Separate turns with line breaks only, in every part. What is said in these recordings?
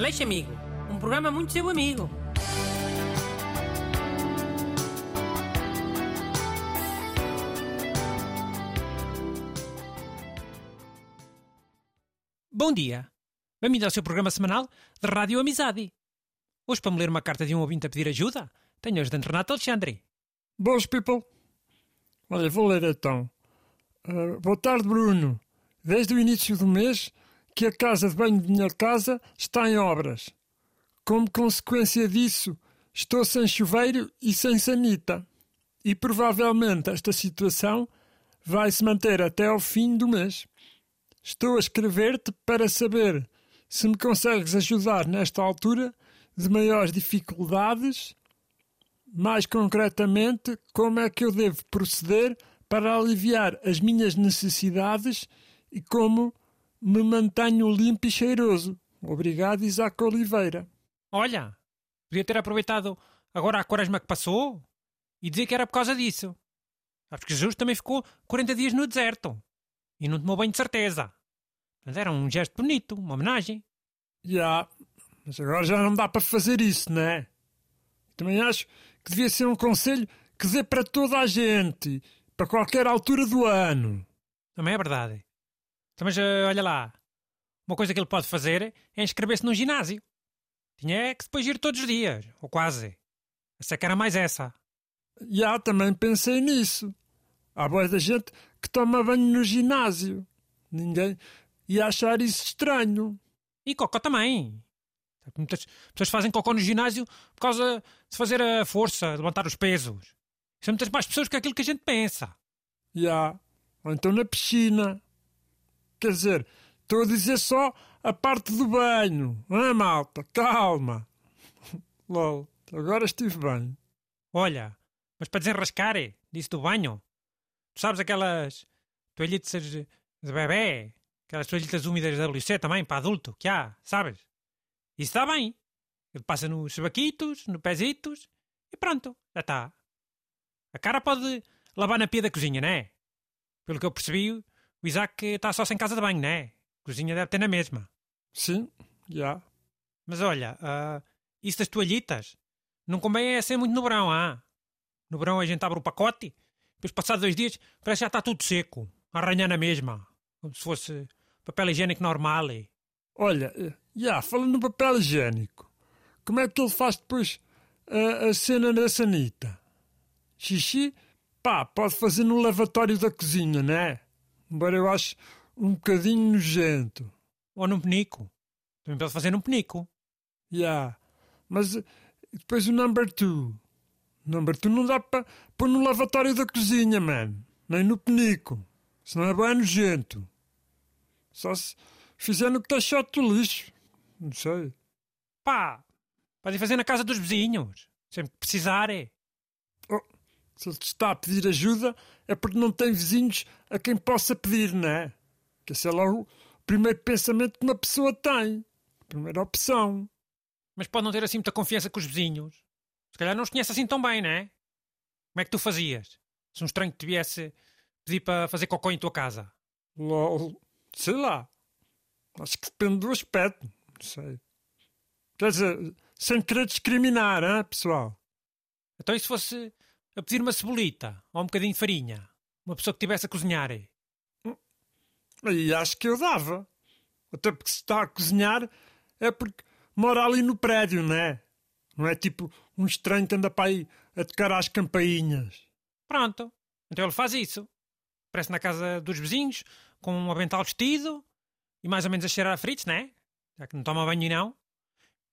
Aleixo Amigo, um programa muito seu amigo. Bom dia. Bem-vindo ao seu programa semanal de Rádio Amizade. Hoje, para me ler uma carta de um ouvinte a pedir ajuda, tenho a ajudante Renato Alexandre.
Boas, people. Olha, vou ler então. Uh, boa tarde, Bruno. Desde o início do mês que a casa de banho de minha casa está em obras. Como consequência disso, estou sem chuveiro e sem sanita. E provavelmente esta situação vai se manter até ao fim do mês. Estou a escrever-te para saber se me consegues ajudar nesta altura de maiores dificuldades. Mais concretamente, como é que eu devo proceder para aliviar as minhas necessidades e como me mantenho limpo e cheiroso. Obrigado, Isaac Oliveira.
Olha, podia ter aproveitado agora a quaresma que passou e dizer que era por causa disso. Sabes que Jesus também ficou 40 dias no deserto e não tomou banho de certeza. Mas era um gesto bonito, uma homenagem.
Já, yeah, mas agora já não dá para fazer isso, não é? Também acho que devia ser um conselho que dê para toda a gente, para qualquer altura do ano.
Também é verdade. Então, mas uh, olha lá, uma coisa que ele pode fazer é inscrever-se num ginásio. Tinha que depois ir todos os dias, ou quase. Essa que era mais essa.
Já, também pensei nisso. Há boa da gente que toma banho no ginásio. Ninguém ia achar isso estranho.
E cocó também. Muitas pessoas fazem cocó no ginásio por causa de fazer a força, levantar os pesos. São muitas mais pessoas que aquilo que a gente pensa.
Já. Ou então na piscina. Quer dizer, estou a dizer só a parte do banho. Ah, malta, calma. Lol, agora estive bem.
Olha, mas para desenrascar, disse do banho. Tu sabes aquelas toalhitas de bebê? Aquelas toalhitas úmidas da WC também, para adulto, que há, sabes? Isso está bem. Ele passa nos baquitos, nos pezitos e pronto, já está. A cara pode lavar na pia da cozinha, não é? Pelo que eu percebi, o Isaac está só sem casa de banho, não é? Cozinha deve ter na mesma.
Sim, já.
Mas olha, uh, isso das toalhitas não convém é ser muito no verão, ah? No verão a gente abre o pacote, depois passados dois dias parece que já está tudo seco, a arranhar na mesma, como se fosse papel higiênico normal.
Olha, já, falando no papel higiênico, como é que ele faz depois a, a cena da sanita? Xixi, pá, pode fazer no lavatório da cozinha, não é? Embora eu ache um bocadinho nojento.
Ou num penico. Também pode fazer num penico.
Já. Yeah. Mas depois o number two. Number two não dá para pôr no lavatório da cozinha, man. Nem no penico. Senão é bem nojento. Só se fizer no caixote do lixo. Não sei.
Pá, podem fazer na casa dos vizinhos. Sempre que precisarem.
Se ele te está a pedir ajuda, é porque não tem vizinhos a quem possa pedir, não é? Que esse é logo o primeiro pensamento que uma pessoa tem. A primeira opção.
Mas pode não ter assim muita confiança com os vizinhos. Se calhar não os conhece assim tão bem, não é? Como é que tu fazias? Se um estranho te viesse pedir para fazer cocô em tua casa?
Lol, sei lá. Acho que depende do aspecto. Não sei. Quer dizer, sem querer discriminar, hein, pessoal?
Então e se fosse a pedir uma cebolita ou um bocadinho de farinha? Uma pessoa que estivesse a cozinhar.
E acho que eu dava. Até porque se está a cozinhar é porque mora ali no prédio, não é? Não é tipo um estranho que anda para aí a tocar às campainhas.
Pronto. Então ele faz isso. Parece na casa dos vizinhos, com um avental vestido e mais ou menos a cheirar a fritos, não é? Já que não toma banho não.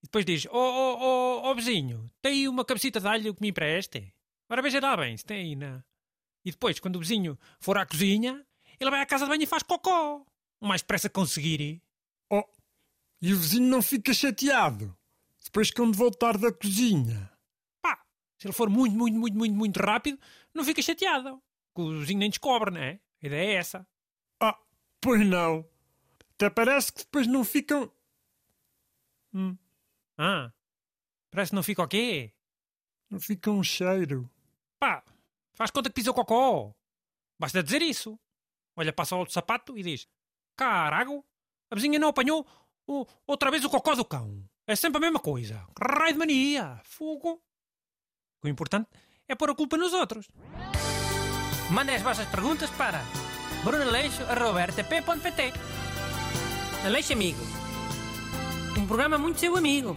E depois diz: Ó oh, oh, oh, oh, vizinho, tem aí uma cabecita de alho que me empreste? Ora veja lá bem, se tem aí na. E depois, quando o vizinho for à cozinha, ele vai à casa de banho e faz cocó. O mais depressa conseguir.
Oh, e o vizinho não fica chateado. Depois quando voltar da cozinha.
Pá, se ele for muito, muito, muito, muito, muito rápido, não fica chateado. Que o vizinho nem descobre, não é? A ideia é essa.
Ah, pois não. Até parece que depois não ficam.
Hum. Ah, parece que não fica o quê?
Não fica um cheiro.
Pá, faz conta que pisou cocó. Basta dizer isso. Olha, passa o outro sapato e diz: Carago, a vizinha não apanhou o, outra vez o cocó do cão.
É sempre a mesma coisa. Raio de mania. Fogo. O importante é pôr a culpa nos outros.
Mandem as vossas perguntas para brunaleixo.rtp.pt Aleixo Amigo. Um programa muito seu amigo.